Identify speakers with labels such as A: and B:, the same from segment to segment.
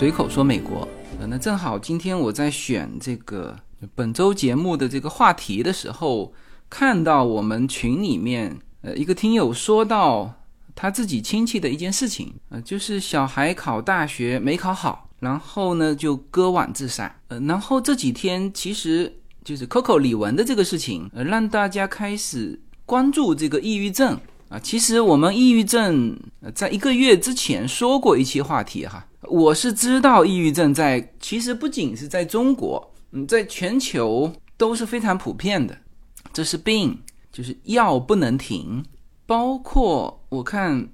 A: 随口说美国，呃，那正好今天我在选这个本周节目的这个话题的时候，看到我们群里面，呃，一个听友说到他自己亲戚的一件事情，呃，就是小孩考大学没考好，然后呢就割腕自杀，呃，然后这几天其实就是 Coco 李玟的这个事情，呃，让大家开始关注这个抑郁症。啊，其实我们抑郁症在一个月之前说过一期话题哈，我是知道抑郁症在其实不仅是在中国，嗯，在全球都是非常普遍的，这是病，就是药不能停。包括我看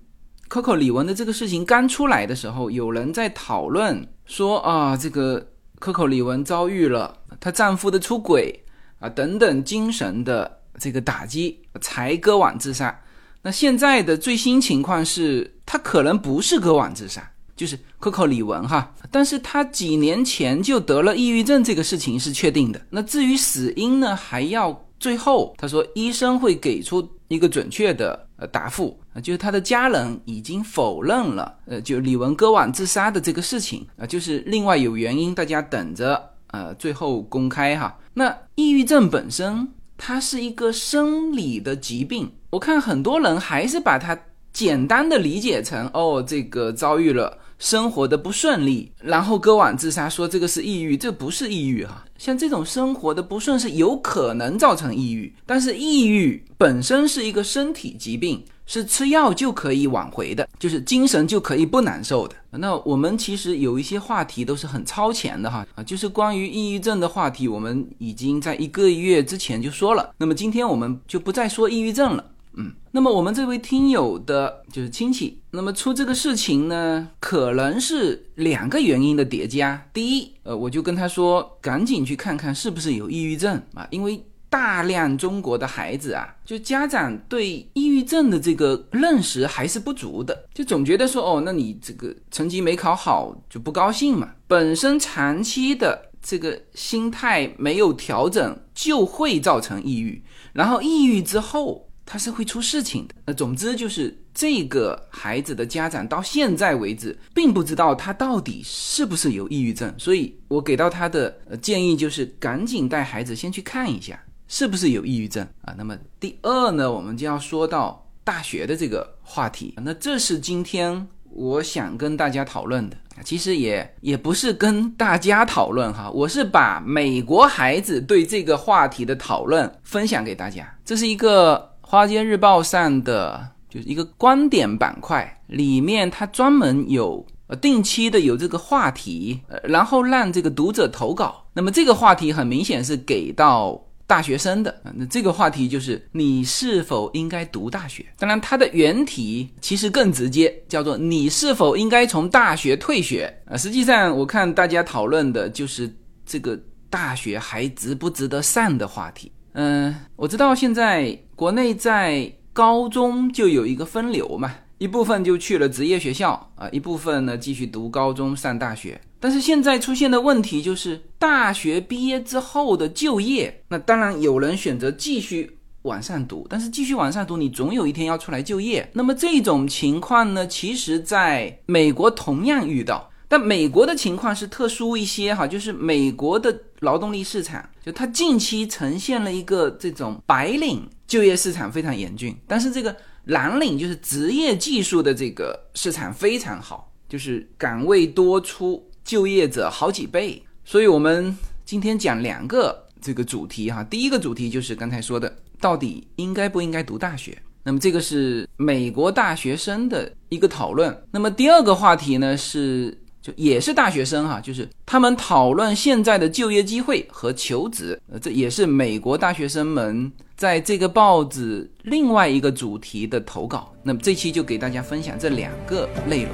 A: Coco 李玟的这个事情刚出来的时候，有人在讨论说啊，这个 Coco 李玟遭遇了她丈夫的出轨啊等等精神的这个打击，才割腕自杀。那现在的最新情况是，他可能不是割腕自杀，就是 Coco 李玟哈，但是他几年前就得了抑郁症，这个事情是确定的。那至于死因呢，还要最后他说医生会给出一个准确的呃答复，就是他的家人已经否认了，呃，就李玟割腕自杀的这个事情啊，就是另外有原因，大家等着呃最后公开哈。那抑郁症本身。它是一个生理的疾病，我看很多人还是把它简单的理解成哦，这个遭遇了生活的不顺利，然后割腕自杀，说这个是抑郁，这不是抑郁哈。像这种生活的不顺是有可能造成抑郁，但是抑郁本身是一个身体疾病。是吃药就可以挽回的，就是精神就可以不难受的。那我们其实有一些话题都是很超前的哈啊，就是关于抑郁症的话题，我们已经在一个月之前就说了。那么今天我们就不再说抑郁症了，嗯。那么我们这位听友的就是亲戚，那么出这个事情呢，可能是两个原因的叠加。第一，呃，我就跟他说，赶紧去看看是不是有抑郁症啊，因为。大量中国的孩子啊，就家长对抑郁症的这个认识还是不足的，就总觉得说哦，那你这个成绩没考好就不高兴嘛。本身长期的这个心态没有调整，就会造成抑郁，然后抑郁之后他是会出事情的。那总之就是这个孩子的家长到现在为止并不知道他到底是不是有抑郁症，所以我给到他的建议就是赶紧带孩子先去看一下。是不是有抑郁症啊？那么第二呢，我们就要说到大学的这个话题。那这是今天我想跟大家讨论的。其实也也不是跟大家讨论哈，我是把美国孩子对这个话题的讨论分享给大家。这是一个《花间日报》上的就是一个观点板块，里面它专门有呃定期的有这个话题，呃，然后让这个读者投稿。那么这个话题很明显是给到。大学生的那这个话题就是你是否应该读大学？当然，它的原题其实更直接，叫做你是否应该从大学退学啊。实际上，我看大家讨论的就是这个大学还值不值得上的话题。嗯，我知道现在国内在高中就有一个分流嘛。一部分就去了职业学校啊，一部分呢继续读高中上大学。但是现在出现的问题就是，大学毕业之后的就业，那当然有人选择继续往上读，但是继续往上读，你总有一天要出来就业。那么这种情况呢，其实在美国同样遇到，但美国的情况是特殊一些哈，就是美国的劳动力市场，就它近期呈现了一个这种白领就业市场非常严峻，但是这个。蓝领就是职业技术的这个市场非常好，就是岗位多出，就业者好几倍。所以，我们今天讲两个这个主题哈。第一个主题就是刚才说的，到底应该不应该读大学？那么这个是美国大学生的一个讨论。那么第二个话题呢是。就也是大学生哈，就是他们讨论现在的就业机会和求职，呃，这也是美国大学生们在这个报纸另外一个主题的投稿。那么这期就给大家分享这两个内容。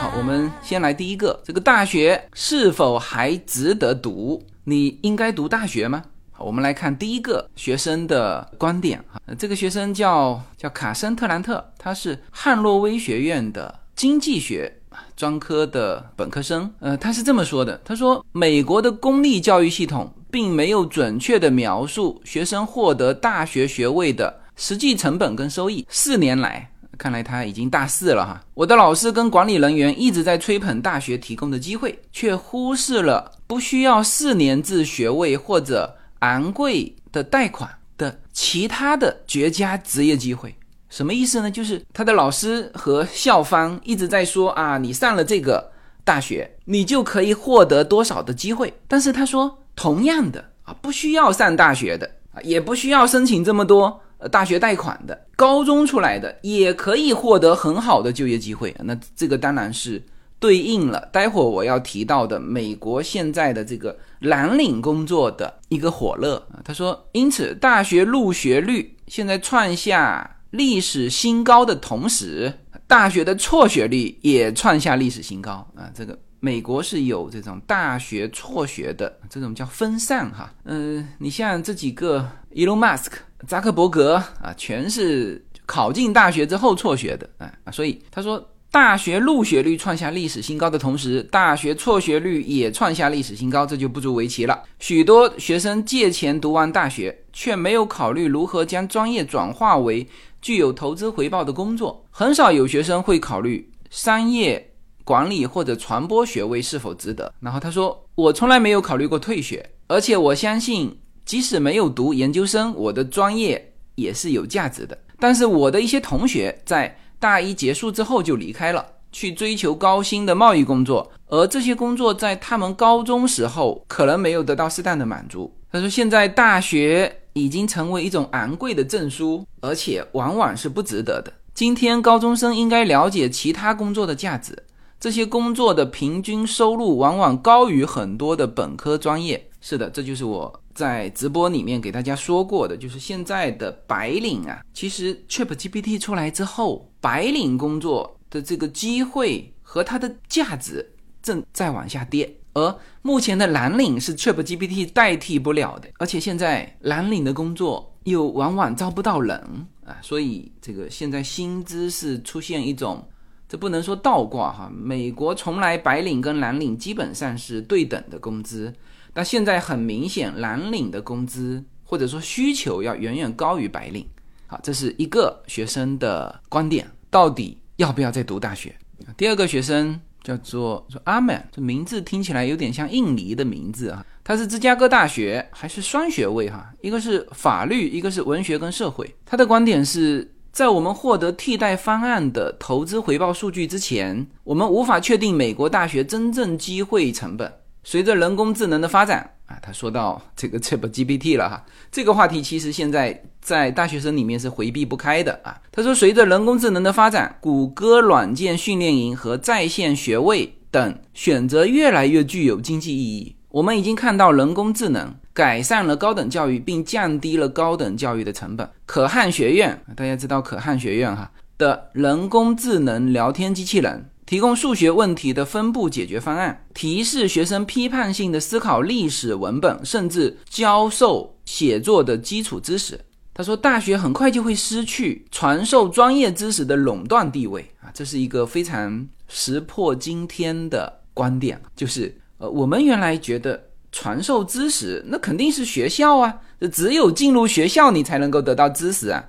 A: 好，我们先来第一个，这个大学是否还值得读？你应该读大学吗？好我们来看第一个学生的观点啊，这个学生叫叫卡森特兰特，他是汉诺威学院的经济学专科的本科生。呃，他是这么说的，他说美国的公立教育系统并没有准确的描述学生获得大学学位的实际成本跟收益。四年来。看来他已经大四了哈。我的老师跟管理人员一直在吹捧大学提供的机会，却忽视了不需要四年制学位或者昂贵的贷款的其他的绝佳职业机会。什么意思呢？就是他的老师和校方一直在说啊，你上了这个大学，你就可以获得多少的机会。但是他说，同样的啊，不需要上大学的啊，也不需要申请这么多。呃，大学贷款的，高中出来的也可以获得很好的就业机会。那这个当然是对应了待会我要提到的美国现在的这个蓝领工作的一个火热啊。他说，因此大学入学率现在创下历史新高的同时，大学的辍学率也创下历史新高啊。这个美国是有这种大学辍学的这种叫分散哈。嗯，你像这几个 Elon Musk。扎克伯格啊，全是考进大学之后辍学的，啊，所以他说，大学入学率创下历史新高的同时，大学辍学率也创下历史新高，这就不足为奇了。许多学生借钱读完大学，却没有考虑如何将专业转化为具有投资回报的工作。很少有学生会考虑商业管理或者传播学位是否值得。然后他说，我从来没有考虑过退学，而且我相信。即使没有读研究生，我的专业也是有价值的。但是我的一些同学在大一结束之后就离开了，去追求高薪的贸易工作，而这些工作在他们高中时候可能没有得到适当的满足。他说，现在大学已经成为一种昂贵的证书，而且往往是不值得的。今天高中生应该了解其他工作的价值，这些工作的平均收入往往高于很多的本科专业。是的，这就是我。在直播里面给大家说过的，就是现在的白领啊，其实 ChatGPT 出来之后，白领工作的这个机会和它的价值正在往下跌，而目前的蓝领是 ChatGPT 代替不了的，而且现在蓝领的工作又往往招不到人啊，所以这个现在薪资是出现一种，这不能说倒挂哈，美国从来白领跟蓝领基本上是对等的工资。但现在很明显，蓝领的工资或者说需求要远远高于白领。好，这是一个学生的观点，到底要不要再读大学？第二个学生叫做说阿曼，这名字听起来有点像印尼的名字啊。他是芝加哥大学，还是双学位哈？一个是法律，一个是文学跟社会。他的观点是在我们获得替代方案的投资回报数据之前，我们无法确定美国大学真正机会成本。随着人工智能的发展啊，他说到 这个 ChatGPT 了哈，这个话题其实现在在大学生里面是回避不开的啊。他说，随着人工智能的发展，谷歌软件训练营和在线学位等选择越来越具有经济意义。我们已经看到人工智能改善了高等教育，并降低了高等教育的成本。可汗学院，大家知道可汗学院哈的人工智能聊天机器人。提供数学问题的分布解决方案，提示学生批判性的思考历史文本，甚至教授写作的基础知识。他说，大学很快就会失去传授专业知识的垄断地位啊，这是一个非常石破惊天的观点。就是呃，我们原来觉得传授知识那肯定是学校啊，只有进入学校你才能够得到知识啊，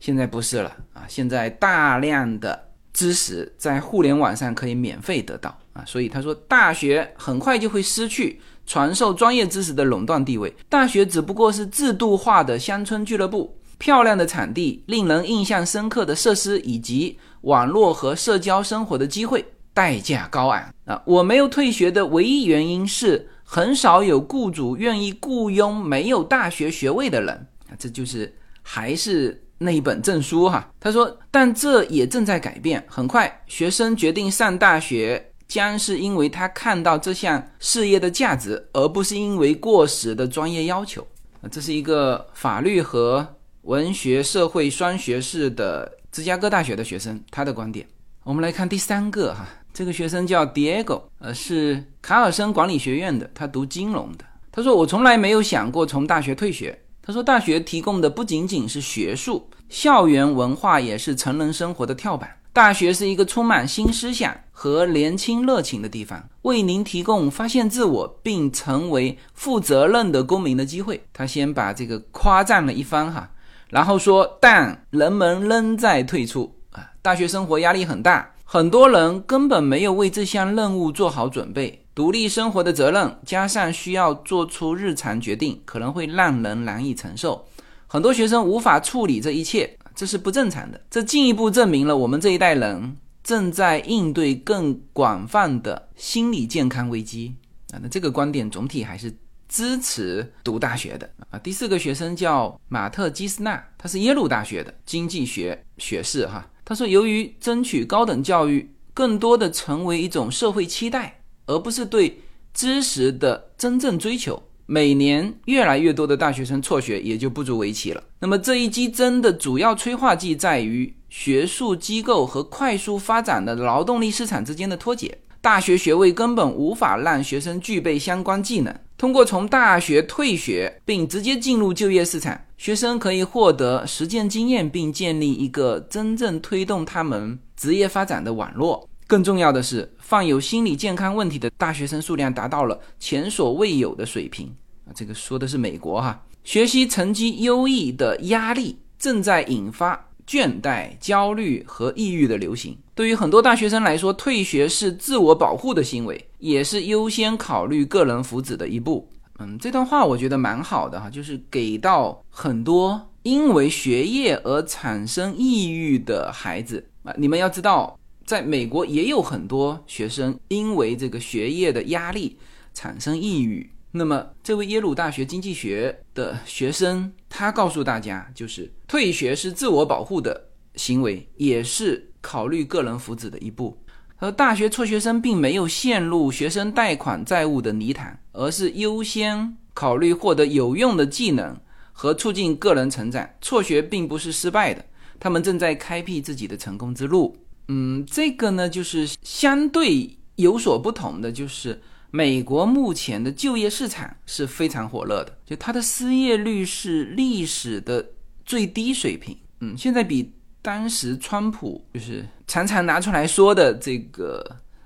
A: 现在不是了啊，现在大量的。知识在互联网上可以免费得到啊，所以他说大学很快就会失去传授专业知识的垄断地位。大学只不过是制度化的乡村俱乐部，漂亮的场地、令人印象深刻的设施以及网络和社交生活的机会，代价高昂啊！我没有退学的唯一原因是很少有雇主愿意雇佣没有大学学位的人啊，这就是还是。那一本证书哈，他说，但这也正在改变。很快，学生决定上大学，将是因为他看到这项事业的价值，而不是因为过时的专业要求。这是一个法律和文学社会双学士的芝加哥大学的学生他的观点。我们来看第三个哈，这个学生叫 Diego，呃，是卡尔森管理学院的，他读金融的。他说：“我从来没有想过从大学退学。”他说：“大学提供的不仅仅是学术，校园文化也是成人生活的跳板。大学是一个充满新思想和年轻热情的地方，为您提供发现自我并成为负责任的公民的机会。”他先把这个夸赞了一番哈，然后说：“但人们仍在退出啊，大学生活压力很大。”很多人根本没有为这项任务做好准备，独立生活的责任加上需要做出日常决定，可能会让人难以承受。很多学生无法处理这一切，这是不正常的。这进一步证明了我们这一代人正在应对更广泛的心理健康危机啊。那这个观点总体还是支持读大学的啊。第四个学生叫马特基斯纳，他是耶鲁大学的经济学学士哈。他说：“由于争取高等教育更多的成为一种社会期待，而不是对知识的真正追求，每年越来越多的大学生辍学也就不足为奇了。那么这一激增的主要催化剂在于学术机构和快速发展的劳动力市场之间的脱节。大学学位根本无法让学生具备相关技能。通过从大学退学并直接进入就业市场。”学生可以获得实践经验，并建立一个真正推动他们职业发展的网络。更重要的是，患有心理健康问题的大学生数量达到了前所未有的水平啊！这个说的是美国哈，学习成绩优异的压力正在引发倦怠、焦虑和抑郁的流行。对于很多大学生来说，退学是自我保护的行为，也是优先考虑个人福祉的一步。嗯，这段话我觉得蛮好的哈，就是给到很多因为学业而产生抑郁的孩子啊。你们要知道，在美国也有很多学生因为这个学业的压力产生抑郁。那么，这位耶鲁大学经济学的学生，他告诉大家，就是退学是自我保护的行为，也是考虑个人福祉的一步。而大学辍学生并没有陷入学生贷款债务的泥潭，而是优先考虑获得有用的技能和促进个人成长。辍学并不是失败的，他们正在开辟自己的成功之路。嗯，这个呢，就是相对有所不同的，就是美国目前的就业市场是非常火热的，就它的失业率是历史的最低水平。嗯，现在比。当时川普就是常常拿出来说的这个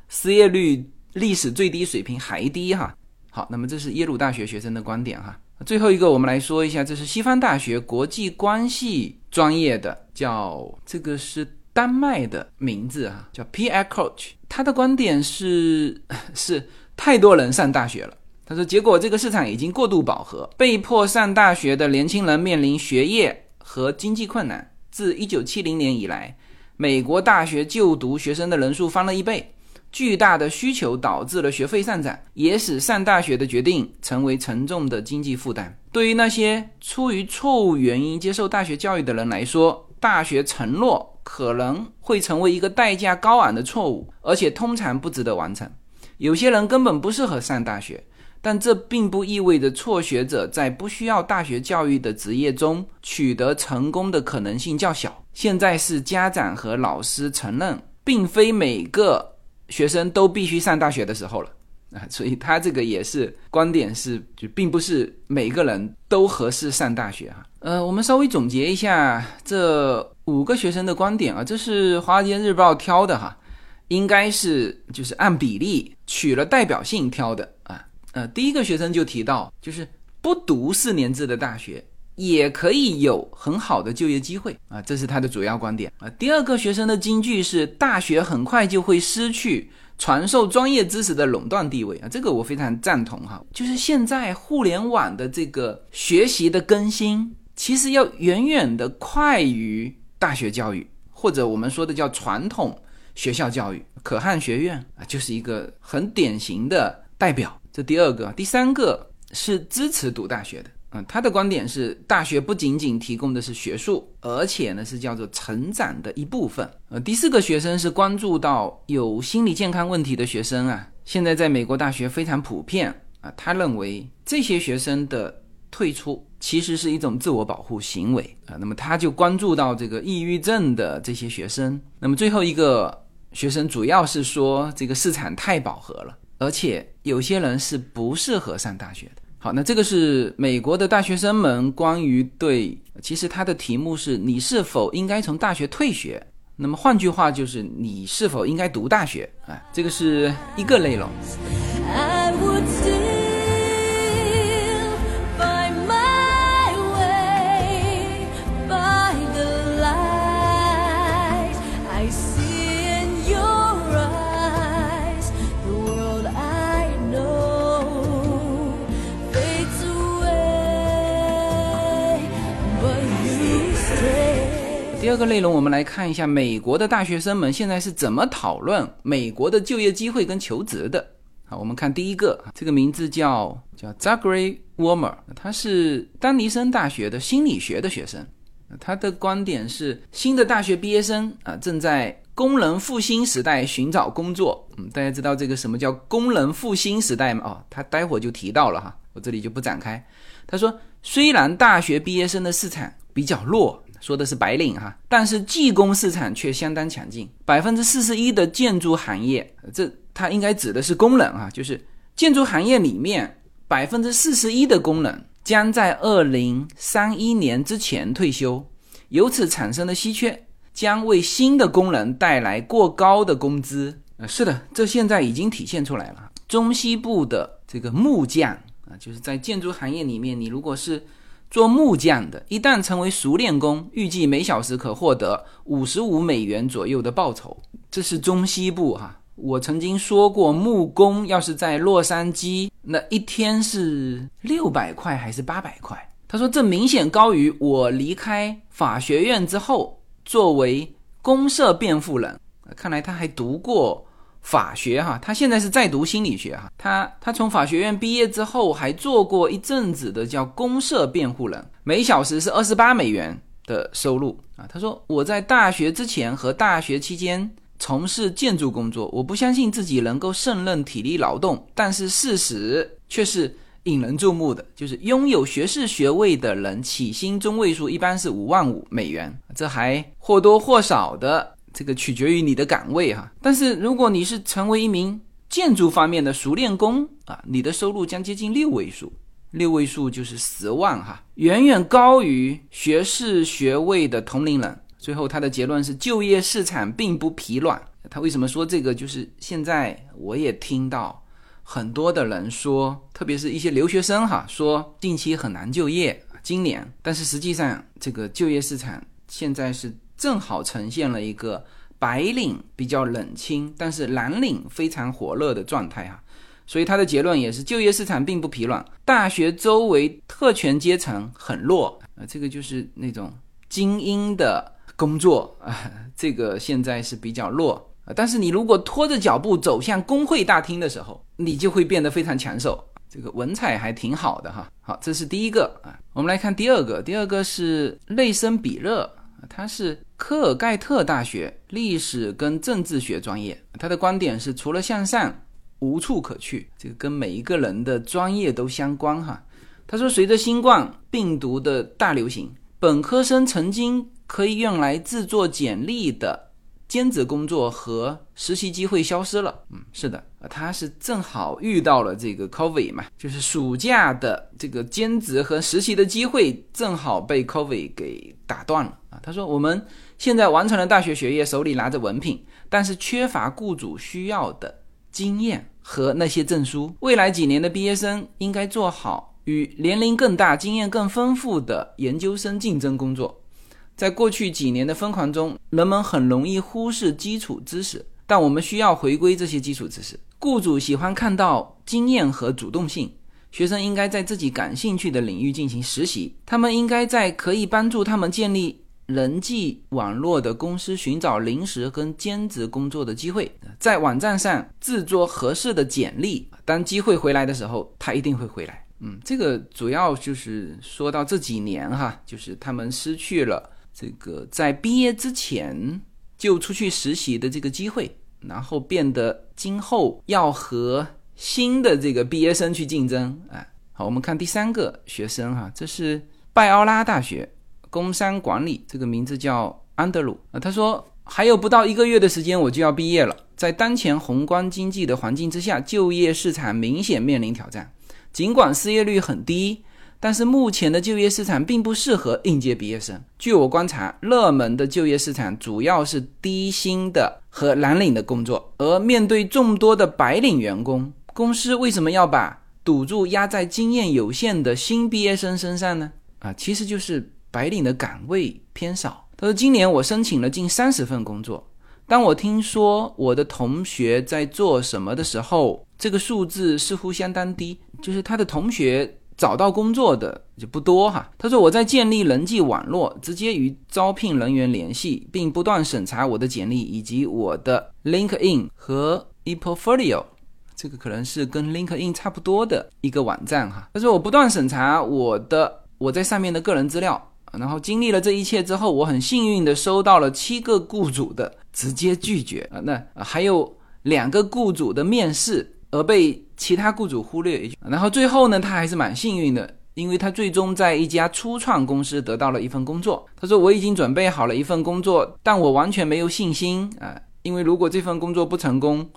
A: 失业率历史最低水平还低哈。好，那么这是耶鲁大学学生的观点哈。最后一个我们来说一下，这是西方大学国际关系专业的，叫这个是丹麦的名字哈，叫 P.I. Coach。他的观点是是太多人上大学了。他说，结果这个市场已经过度饱和，被迫上大学的年轻人面临学业和经济困难。自一九七零年以来，美国大学就读学生的人数翻了一倍。巨大的需求导致了学费上涨，也使上大学的决定成为沉重的经济负担。对于那些出于错误原因接受大学教育的人来说，大学承诺可能会成为一个代价高昂的错误，而且通常不值得完成。有些人根本不适合上大学。但这并不意味着辍学者在不需要大学教育的职业中取得成功的可能性较小。现在是家长和老师承认，并非每个学生都必须上大学的时候了啊！所以他这个也是观点是，就并不是每个人都合适上大学哈。呃，我们稍微总结一下这五个学生的观点啊，这是《华尔街日报》挑的哈，应该是就是按比例取了代表性挑的。呃，第一个学生就提到，就是不读四年制的大学也可以有很好的就业机会啊，这是他的主要观点啊。第二个学生的金句是，大学很快就会失去传授专业知识的垄断地位啊，这个我非常赞同哈。就是现在互联网的这个学习的更新，其实要远远的快于大学教育，或者我们说的叫传统学校教育。可汗学院啊，就是一个很典型的代表。这第二个，第三个是支持读大学的，嗯，他的观点是，大学不仅仅提供的是学术，而且呢是叫做成长的一部分。呃，第四个学生是关注到有心理健康问题的学生啊，现在在美国大学非常普遍啊，他认为这些学生的退出其实是一种自我保护行为啊，那么他就关注到这个抑郁症的这些学生。那么最后一个学生主要是说这个市场太饱和了。而且有些人是不适合上大学的，好，那这个是美国的大学生们关于对，其实它的题目是你是否应该从大学退学？那么换句话就是你是否应该读大学？哎，这个是一个内容。第二个内容，我们来看一下美国的大学生们现在是怎么讨论美国的就业机会跟求职的。好，我们看第一个，这个名字叫叫 Zachary Warmer，他是丹尼森大学的心理学的学生。他的观点是，新的大学毕业生啊，正在工人复兴时代寻找工作。嗯，大家知道这个什么叫工人复兴时代吗？哦，他待会儿就提到了哈，我这里就不展开。他说，虽然大学毕业生的市场比较弱。说的是白领哈，但是技工市场却相当强劲，百分之四十一的建筑行业，这它应该指的是工人啊，就是建筑行业里面百分之四十一的工人将在二零三一年之前退休，由此产生的稀缺将为新的工人带来过高的工资。呃，是的，这现在已经体现出来了。中西部的这个木匠啊，就是在建筑行业里面，你如果是。做木匠的，一旦成为熟练工，预计每小时可获得五十五美元左右的报酬。这是中西部哈。我曾经说过，木工要是在洛杉矶，那一天是六百块还是八百块？他说这明显高于我离开法学院之后作为公社辩护人。看来他还读过。法学哈，他现在是在读心理学哈。他他从法学院毕业之后，还做过一阵子的叫公社辩护人，每小时是二十八美元的收入啊。他说我在大学之前和大学期间从事建筑工作，我不相信自己能够胜任体力劳动，但是事实却是引人注目的，就是拥有学士学位的人起薪中位数一般是五万五美元，这还或多或少的。这个取决于你的岗位哈，但是如果你是成为一名建筑方面的熟练工啊，你的收入将接近六位数，六位数就是十万哈，远远高于学士学位的同龄人。最后他的结论是，就业市场并不疲软。他为什么说这个？就是现在我也听到很多的人说，特别是一些留学生哈，说近期很难就业，今年，但是实际上这个就业市场现在是。正好呈现了一个白领比较冷清，但是蓝领非常火热的状态哈，所以他的结论也是就业市场并不疲软，大学周围特权阶层很弱啊，这个就是那种精英的工作啊，这个现在是比较弱啊，但是你如果拖着脚步走向工会大厅的时候，你就会变得非常抢手，这个文采还挺好的哈。好，这是第一个啊，我们来看第二个，第二个是内森比勒。他是科尔盖特大学历史跟政治学专业，他的观点是除了向上无处可去，这个跟每一个人的专业都相关哈。他说，随着新冠病毒的大流行，本科生曾经可以用来制作简历的。兼职工作和实习机会消失了。嗯，是的，他是正好遇到了这个 COVID 嘛，就是暑假的这个兼职和实习的机会正好被 COVID 给打断了啊。他说，我们现在完成了大学学业，手里拿着文凭，但是缺乏雇主需要的经验和那些证书。未来几年的毕业生应该做好与年龄更大、经验更丰富的研究生竞争工作。在过去几年的疯狂中，人们很容易忽视基础知识，但我们需要回归这些基础知识。雇主喜欢看到经验和主动性。学生应该在自己感兴趣的领域进行实习。他们应该在可以帮助他们建立人际网络的公司寻找临时跟兼职工作的机会。在网站上制作合适的简历。当机会回来的时候，他一定会回来。嗯，这个主要就是说到这几年哈，就是他们失去了。这个在毕业之前就出去实习的这个机会，然后变得今后要和新的这个毕业生去竞争。哎，好，我们看第三个学生哈，这是拜奥拉大学工商管理，这个名字叫安德鲁啊。他说还有不到一个月的时间我就要毕业了，在当前宏观经济的环境之下，就业市场明显面临挑战。尽管失业率很低。但是目前的就业市场并不适合应届毕业生。据我观察，热门的就业市场主要是低薪的和蓝领的工作。而面对众多的白领员工，公司为什么要把赌注压在经验有限的新毕业生身上呢？啊，其实就是白领的岗位偏少。他说，今年我申请了近三十份工作，当我听说我的同学在做什么的时候，这个数字似乎相当低，就是他的同学。找到工作的就不多哈。他说我在建立人际网络，直接与招聘人员联系，并不断审查我的简历以及我的 LinkedIn 和 ePortfolio。这个可能是跟 LinkedIn 差不多的一个网站哈。他说我不断审查我的我在上面的个人资料，然后经历了这一切之后，我很幸运的收到了七个雇主的直接拒绝啊，那还有两个雇主的面试。而被其他雇主忽略，然后最后呢，他还是蛮幸运的，因为他最终在一家初创公司得到了一份工作。他说：“我已经准备好了一份工作，但我完全没有信心啊，因为如果这份工作不成功，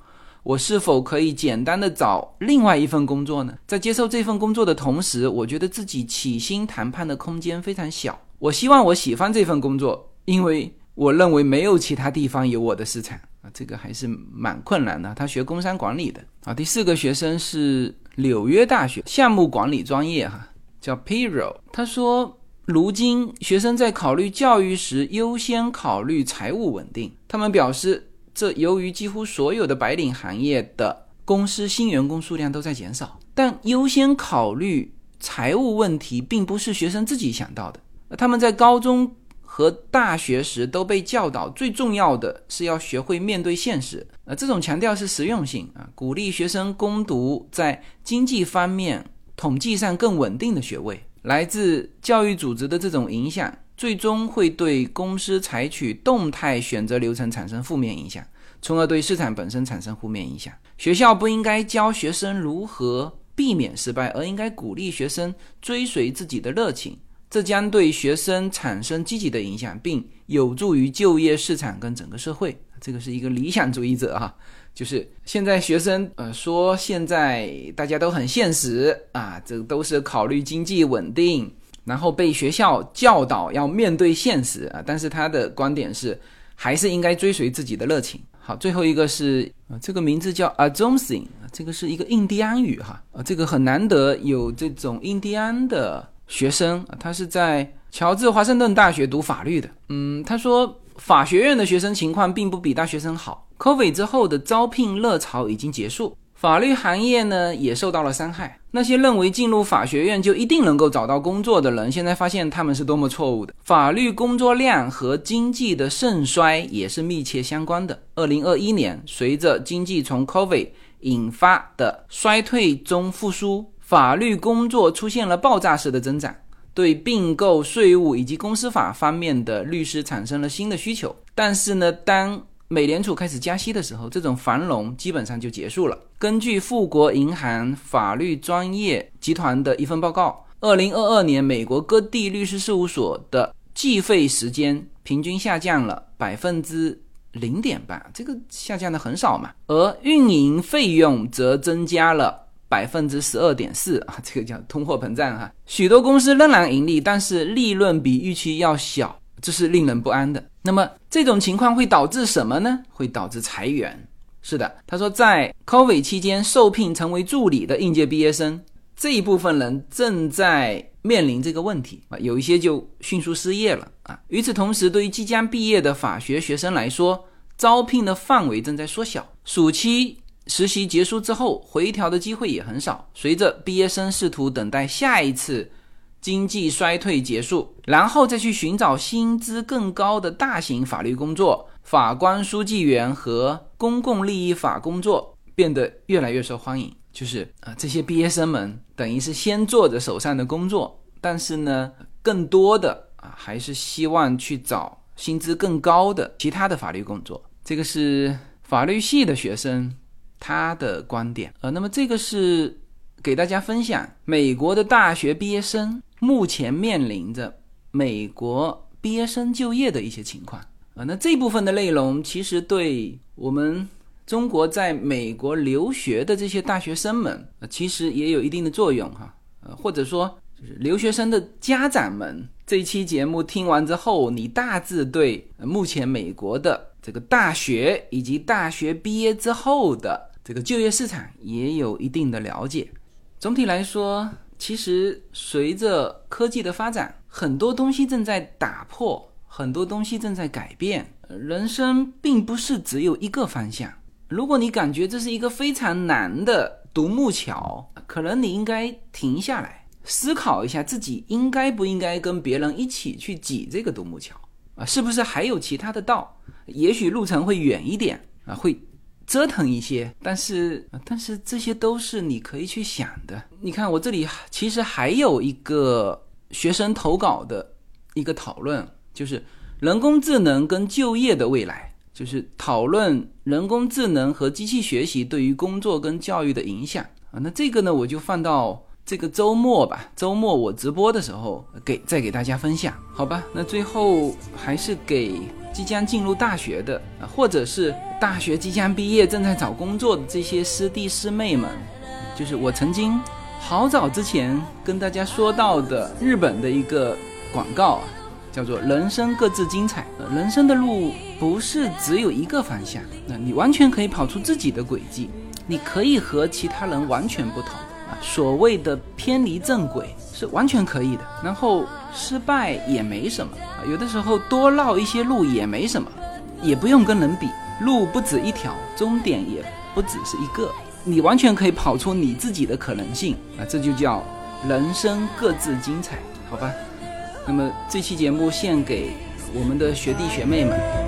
A: 我是否可以简单的找另外一份工作呢？在接受这份工作的同时，我觉得自己起薪谈判的空间非常小。我希望我喜欢这份工作，因为我认为没有其他地方有我的市场。”啊，这个还是蛮困难的。他学工商管理的啊。第四个学生是纽约大学项目管理专业，哈，叫 Piro。他说，如今学生在考虑教育时，优先考虑财务稳定。他们表示，这由于几乎所有的白领行业的公司新员工数量都在减少，但优先考虑财务问题并不是学生自己想到的。他们在高中。和大学时都被教导，最重要的是要学会面对现实。呃，这种强调是实用性啊，鼓励学生攻读在经济方面、统计上更稳定的学位。来自教育组织的这种影响，最终会对公司采取动态选择流程产生负面影响，从而对市场本身产生负面影响。学校不应该教学生如何避免失败，而应该鼓励学生追随自己的热情。这将对学生产生积极的影响，并有助于就业市场跟整个社会。这个是一个理想主义者哈，就是现在学生呃说现在大家都很现实啊，这都是考虑经济稳定，然后被学校教导要面对现实啊。但是他的观点是，还是应该追随自己的热情。好，最后一个是啊，这个名字叫 a j o n s i n 这个是一个印第安语哈啊，这个很难得有这种印第安的。学生他是在乔治华盛顿大学读法律的。嗯，他说法学院的学生情况并不比大学生好。Covid 之后的招聘热潮已经结束，法律行业呢也受到了伤害。那些认为进入法学院就一定能够找到工作的人，现在发现他们是多么错误的。法律工作量和经济的盛衰也是密切相关的。二零二一年，随着经济从 Covid 引发的衰退中复苏。法律工作出现了爆炸式的增长，对并购、税务以及公司法方面的律师产生了新的需求。但是呢，当美联储开始加息的时候，这种繁荣基本上就结束了。根据富国银行法律专业集团的一份报告，二零二二年美国各地律师事务所的计费时间平均下降了百分之零点八，这个下降的很少嘛，而运营费用则增加了。百分之十二点四啊，这个叫通货膨胀哈。许多公司仍然盈利，但是利润比预期要小，这是令人不安的。那么这种情况会导致什么呢？会导致裁员。是的，他说在 COVID 期间受聘成为助理的应届毕业生这一部分人正在面临这个问题啊，有一些就迅速失业了啊。与此同时，对于即将毕业的法学学生来说，招聘的范围正在缩小，暑期。实习结束之后，回调的机会也很少。随着毕业生试图等待下一次经济衰退结束，然后再去寻找薪资更高的大型法律工作，法官、书记员和公共利益法工作变得越来越受欢迎。就是啊，这些毕业生们等于是先做着手上的工作，但是呢，更多的啊还是希望去找薪资更高的其他的法律工作。这个是法律系的学生。他的观点，呃，那么这个是给大家分享美国的大学毕业生目前面临着美国毕业生就业的一些情况，啊，那这部分的内容其实对我们中国在美国留学的这些大学生们，呃，其实也有一定的作用哈，呃，或者说就是留学生的家长们，这期节目听完之后，你大致对目前美国的这个大学以及大学毕业之后的这个就业市场也有一定的了解。总体来说，其实随着科技的发展，很多东西正在打破，很多东西正在改变。人生并不是只有一个方向。如果你感觉这是一个非常难的独木桥，可能你应该停下来思考一下，自己应该不应该跟别人一起去挤这个独木桥啊？是不是还有其他的道？也许路程会远一点啊，会折腾一些，但是但是这些都是你可以去想的。你看我这里其实还有一个学生投稿的一个讨论，就是人工智能跟就业的未来。就是讨论人工智能和机器学习对于工作跟教育的影响啊，那这个呢，我就放到这个周末吧。周末我直播的时候给再给大家分享，好吧？那最后还是给即将进入大学的，或者是大学即将毕业正在找工作的这些师弟师妹们，就是我曾经好早之前跟大家说到的日本的一个广告啊。叫做人生各自精彩，人生的路不是只有一个方向，那你完全可以跑出自己的轨迹，你可以和其他人完全不同啊。所谓的偏离正轨是完全可以的，然后失败也没什么啊，有的时候多绕一些路也没什么，也不用跟人比，路不止一条，终点也不只是一个，你完全可以跑出你自己的可能性啊，这就叫人生各自精彩，好吧？那么这期节目献给我们的学弟学妹们。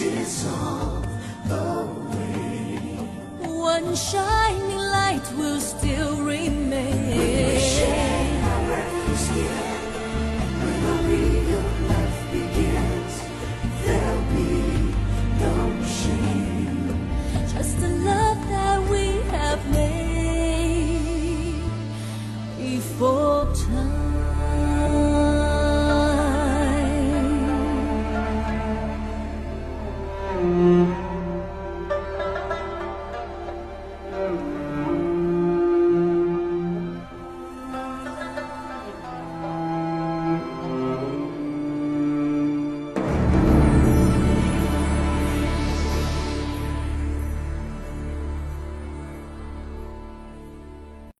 A: One shining light will still